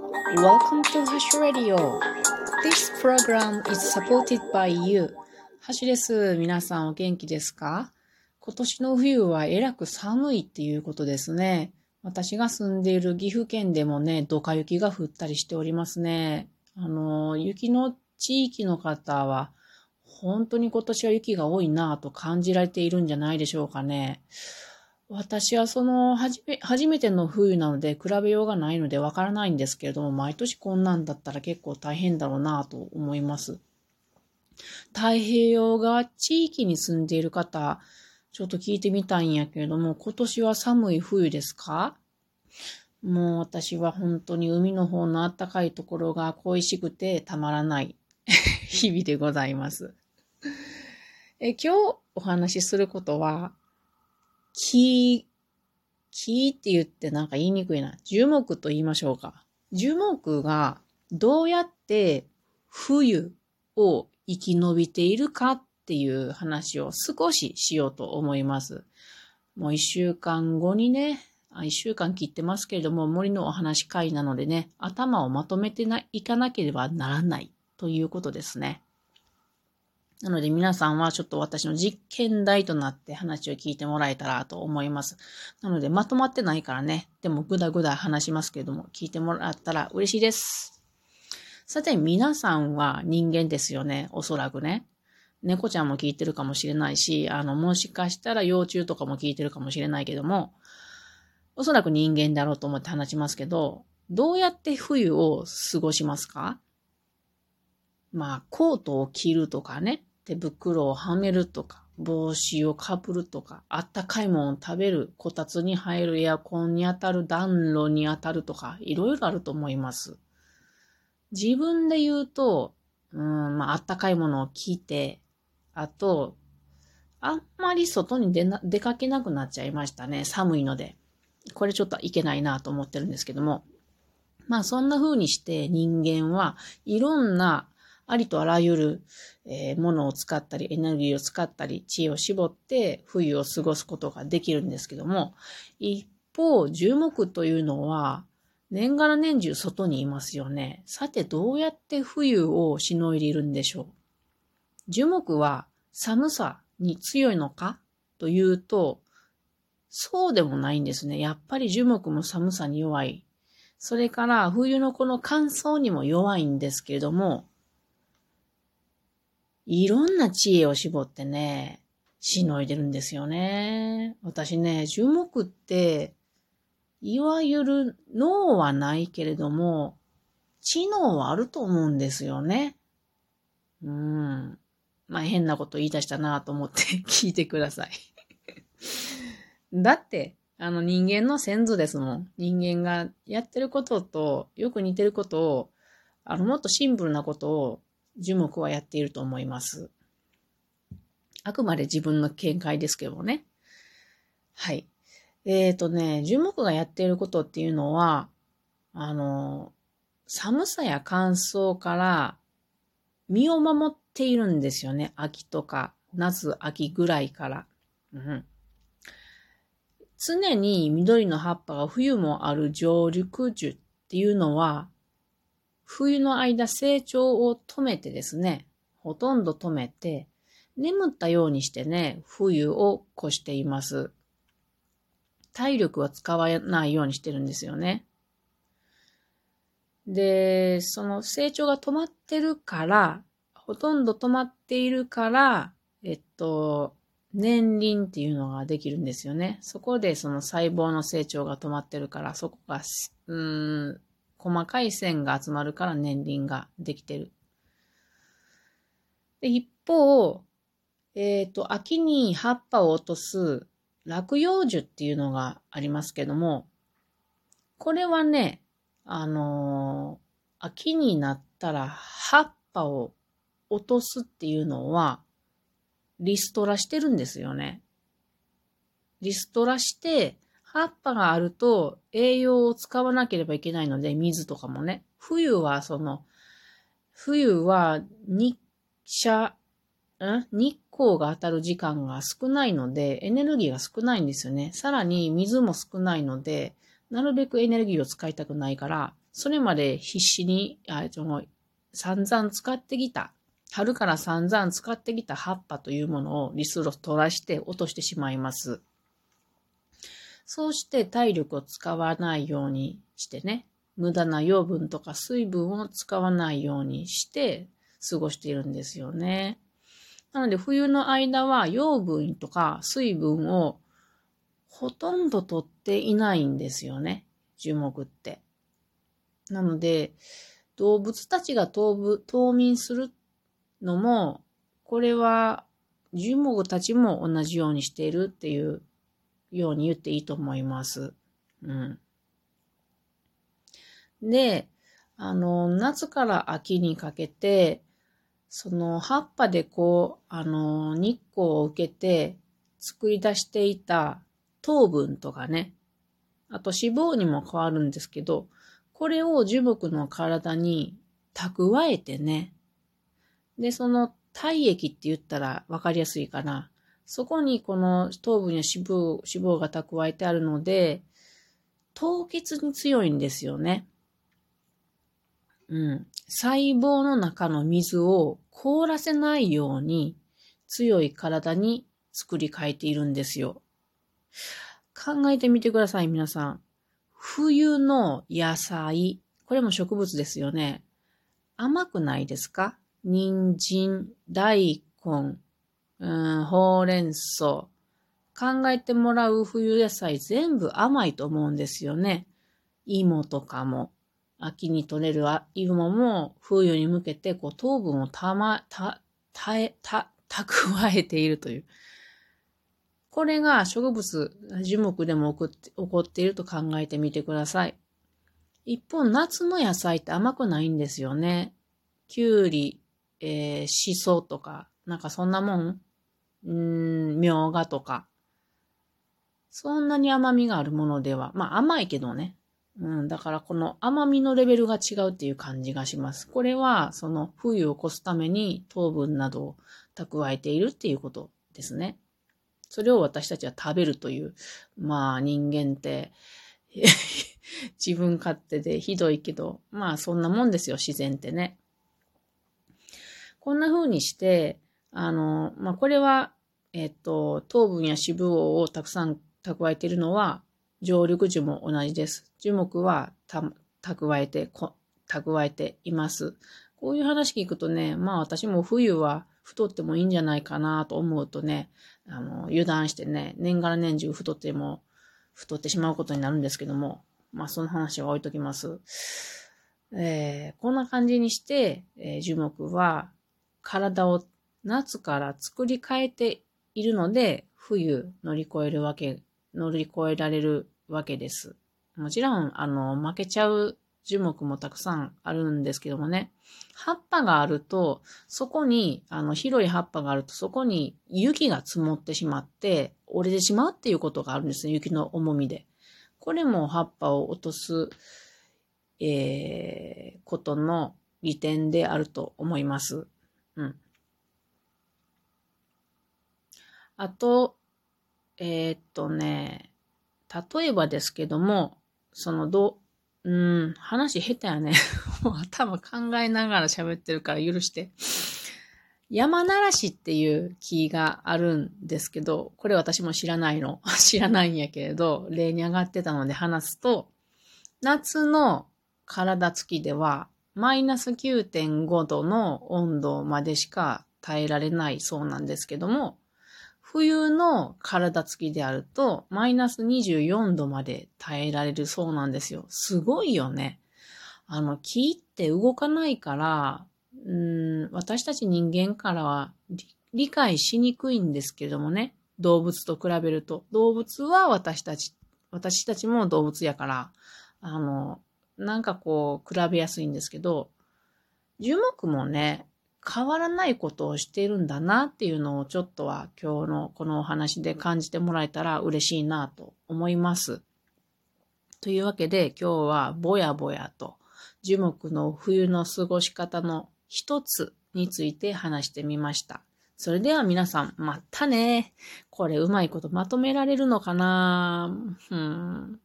Welcome to Hash Radio. This program is supported by you. ハシです。皆さんお元気ですか今年の冬はえらく寒いっていうことですね。私が住んでいる岐阜県でもね、ドカ雪が降ったりしておりますね。あの、雪の地域の方は、本当に今年は雪が多いなぁと感じられているんじゃないでしょうかね。私はその、はじめ、初めての冬なので比べようがないのでわからないんですけれども、毎年こんなんだったら結構大変だろうなと思います。太平洋側地域に住んでいる方、ちょっと聞いてみたいんやけれども、今年は寒い冬ですか？もう私は本当に海の方の暖かいところが恋しくてたまらない 日々でございます。え今日お話しすることは、木、木って言ってなんか言いにくいな。樹木と言いましょうか。樹木がどうやって冬を生き延びているかっていう話を少ししようと思います。もう一週間後にね、一週間切ってますけれども、森のお話会なのでね、頭をまとめていかなければならないということですね。なので皆さんはちょっと私の実験台となって話を聞いてもらえたらと思います。なのでまとまってないからね、でもぐだぐだ話しますけども、聞いてもらったら嬉しいです。さて皆さんは人間ですよね、おそらくね。猫ちゃんも聞いてるかもしれないし、あの、もしかしたら幼虫とかも聞いてるかもしれないけども、おそらく人間だろうと思って話しますけど、どうやって冬を過ごしますか？まあ、コートを着るとかね。手袋をはめるとか、帽子をかぶるとか、あったかいものを食べる、こたつに入るエアコンに当たる、暖炉に当たるとか、いろいろあると思います。自分で言うと、うん、まあ、あったかいものを着て、あと、あんまり外に出な出かけなくなっちゃいましたね。寒いので。これちょっといけないなと思ってるんですけども。まあそんな風にして人間はいろんなありとあらゆる、えー、ものを使ったり、エネルギーを使ったり、知恵を絞って冬を過ごすことができるんですけども、一方、樹木というのは、年がら年中外にいますよね。さて、どうやって冬をしのいでいるんでしょう樹木は寒さに強いのか？というと、そうでもないんですね。やっぱり樹木も寒さに弱い。それから冬のこの乾燥にも弱いんですけれども、いろんな知恵を絞ってね、しのいでるんですよね。私ね、樹木って、いわゆる脳はないけれども、知能はあると思うんですよね。うん。まあ変なこと言い出したなと思って 聞いてください だって、あの人間の先祖ですもん。人間がやってることとよく似てることを、あのもっとシンプルなことを樹木はやっていると思います。あくまで自分の見解ですけどね。はい。えっ、ー、とね、樹木がやっていることっていうのは、あの、寒さや乾燥から身を守っているんですよね。秋とか、夏、秋ぐらいから。うん、常に緑の葉っぱが冬もある上陸樹っていうのは、冬の間成長を止めてですね、ほとんど止めて、眠ったようにしてね、冬を越しています。体力は使わないようにしてるんですよね。で、その成長が止まってるから、ほとんど止まっているから、えっと、年輪っていうのができるんですよね。そこでその細胞の成長が止まってるから、そこが、うん、細かい線が集まるから年輪ができてる。で一方、えっ、ー、と、秋に葉っぱを落とす落葉樹っていうのがありますけども、これはね、あのー、秋になったら葉っぱを落とすっていうのは、リストラしてるんですよね。リストラして、葉っぱがあると栄養を使わなければいけないので、水とかもね。冬はその、冬は日射、ん？日光が当たる時間が少ないので、エネルギーが少ないんですよね。さらに水も少ないので、なるべくエネルギーを使いたくないから、それまで必死に、あその散々使ってきた、春から散々使ってきた葉っぱというものをリスロ取らして落としてしまいます。そうして体力を使わないようにしてね、無駄な養分とか水分を使わないようにして過ごしているんですよね。なので冬の間は養分とか水分をほとんど取っていないんですよね。樹木って。なので、動物たちが冬眠するのも、これは樹木たちも同じようにしているっていうように言っていいと思います。うん。で、あの、夏から秋にかけて、その葉っぱでこう、あの、日光を受けて作り出していた糖分とかね、あと脂肪にも変わるんですけど、これを樹木の体に蓄えてね、で、その体液って言ったら分かりやすいかな。そこにこの糖分や脂肪脂肪が蓄えてあるので、凍結に強いんですよね。うん。細胞の中の水を凍らせないように強い体に作り変えているんですよ。考えてみてください、皆さん。冬の野菜、これも植物ですよね。甘くないですか？人参、大根、うん、ほうれん草。考えてもらう冬野菜全部甘いと思うんですよね。芋とかも。秋に取れる芋も冬に向けてこう糖分をたま、た、たえ、た、蓄えているという。これが植物、樹木でも起こって起こっていると考えてみてください。一方、夏の野菜って甘くないんですよね。きゅうり、えー、しそとか、なんかそんなもんうん、みょうがとか。そんなに甘みがあるものでは、まあ甘いけどね。うん、だからこの甘みのレベルが違うっていう感じがします。これはその冬を越すために糖分などを蓄えているっていうことですね。それを私たちは食べるという、まあ人間って 自分勝手でひどいけど、まあそんなもんですよ、自然ってね。こんな風にして、あの、まあこれは、えっと、糖分や脂肪をたくさん蓄えているのは、常緑樹も同じです。樹木は蓄えて、蓄えています。こういう話聞くとね、まあ私も冬は太ってもいいんじゃないかなと思うとね、あの、油断してね、年がら年中太っても、太ってしまうことになるんですけども、まあその話は置いときます。えー、こんな感じにして、えー、樹木は体を夏から作り変えているので、冬乗り越えるわけ乗り越えられるわけです。もちろん、あの、負けちゃう樹木もたくさんあるんですけどもね。葉っぱがあると、そこに、あの、広い葉っぱがあると、そこに雪が積もってしまって、折れてしまうっていうことがあるんですね。雪の重みで。これも葉っぱを落とす、えー、ことの利点であると思います。うん。あと、えー、っとね、例えばですけども、そのど、うん、話下手やね。もう頭考えながら喋ってるから許して。山ならしっていう木があるんですけど、これ私も知らないの。知らないんやけれど、例に上がってたので話すと、夏の体つきでは、マイナス9.5度の温度までしか耐えられないそうなんですけども、冬の体つきであると、マイナス24度まで耐えられるそうなんですよ。すごいよね。あの、木って動かないから、うん、私たち人間からは理解しにくいんですけどもね。動物と比べると。動物は私たち、私たちも動物やから、あの、なんかこう、比べやすいんですけど、樹木もね、変わらないことをしているんだなっていうのをちょっとは今日のこのお話で感じてもらえたら嬉しいなと思います。というわけで今日はぼやぼやと樹木の冬の過ごし方の一つについて話してみました。それでは皆さん、またね。これうまいことまとめられるのかな？うん。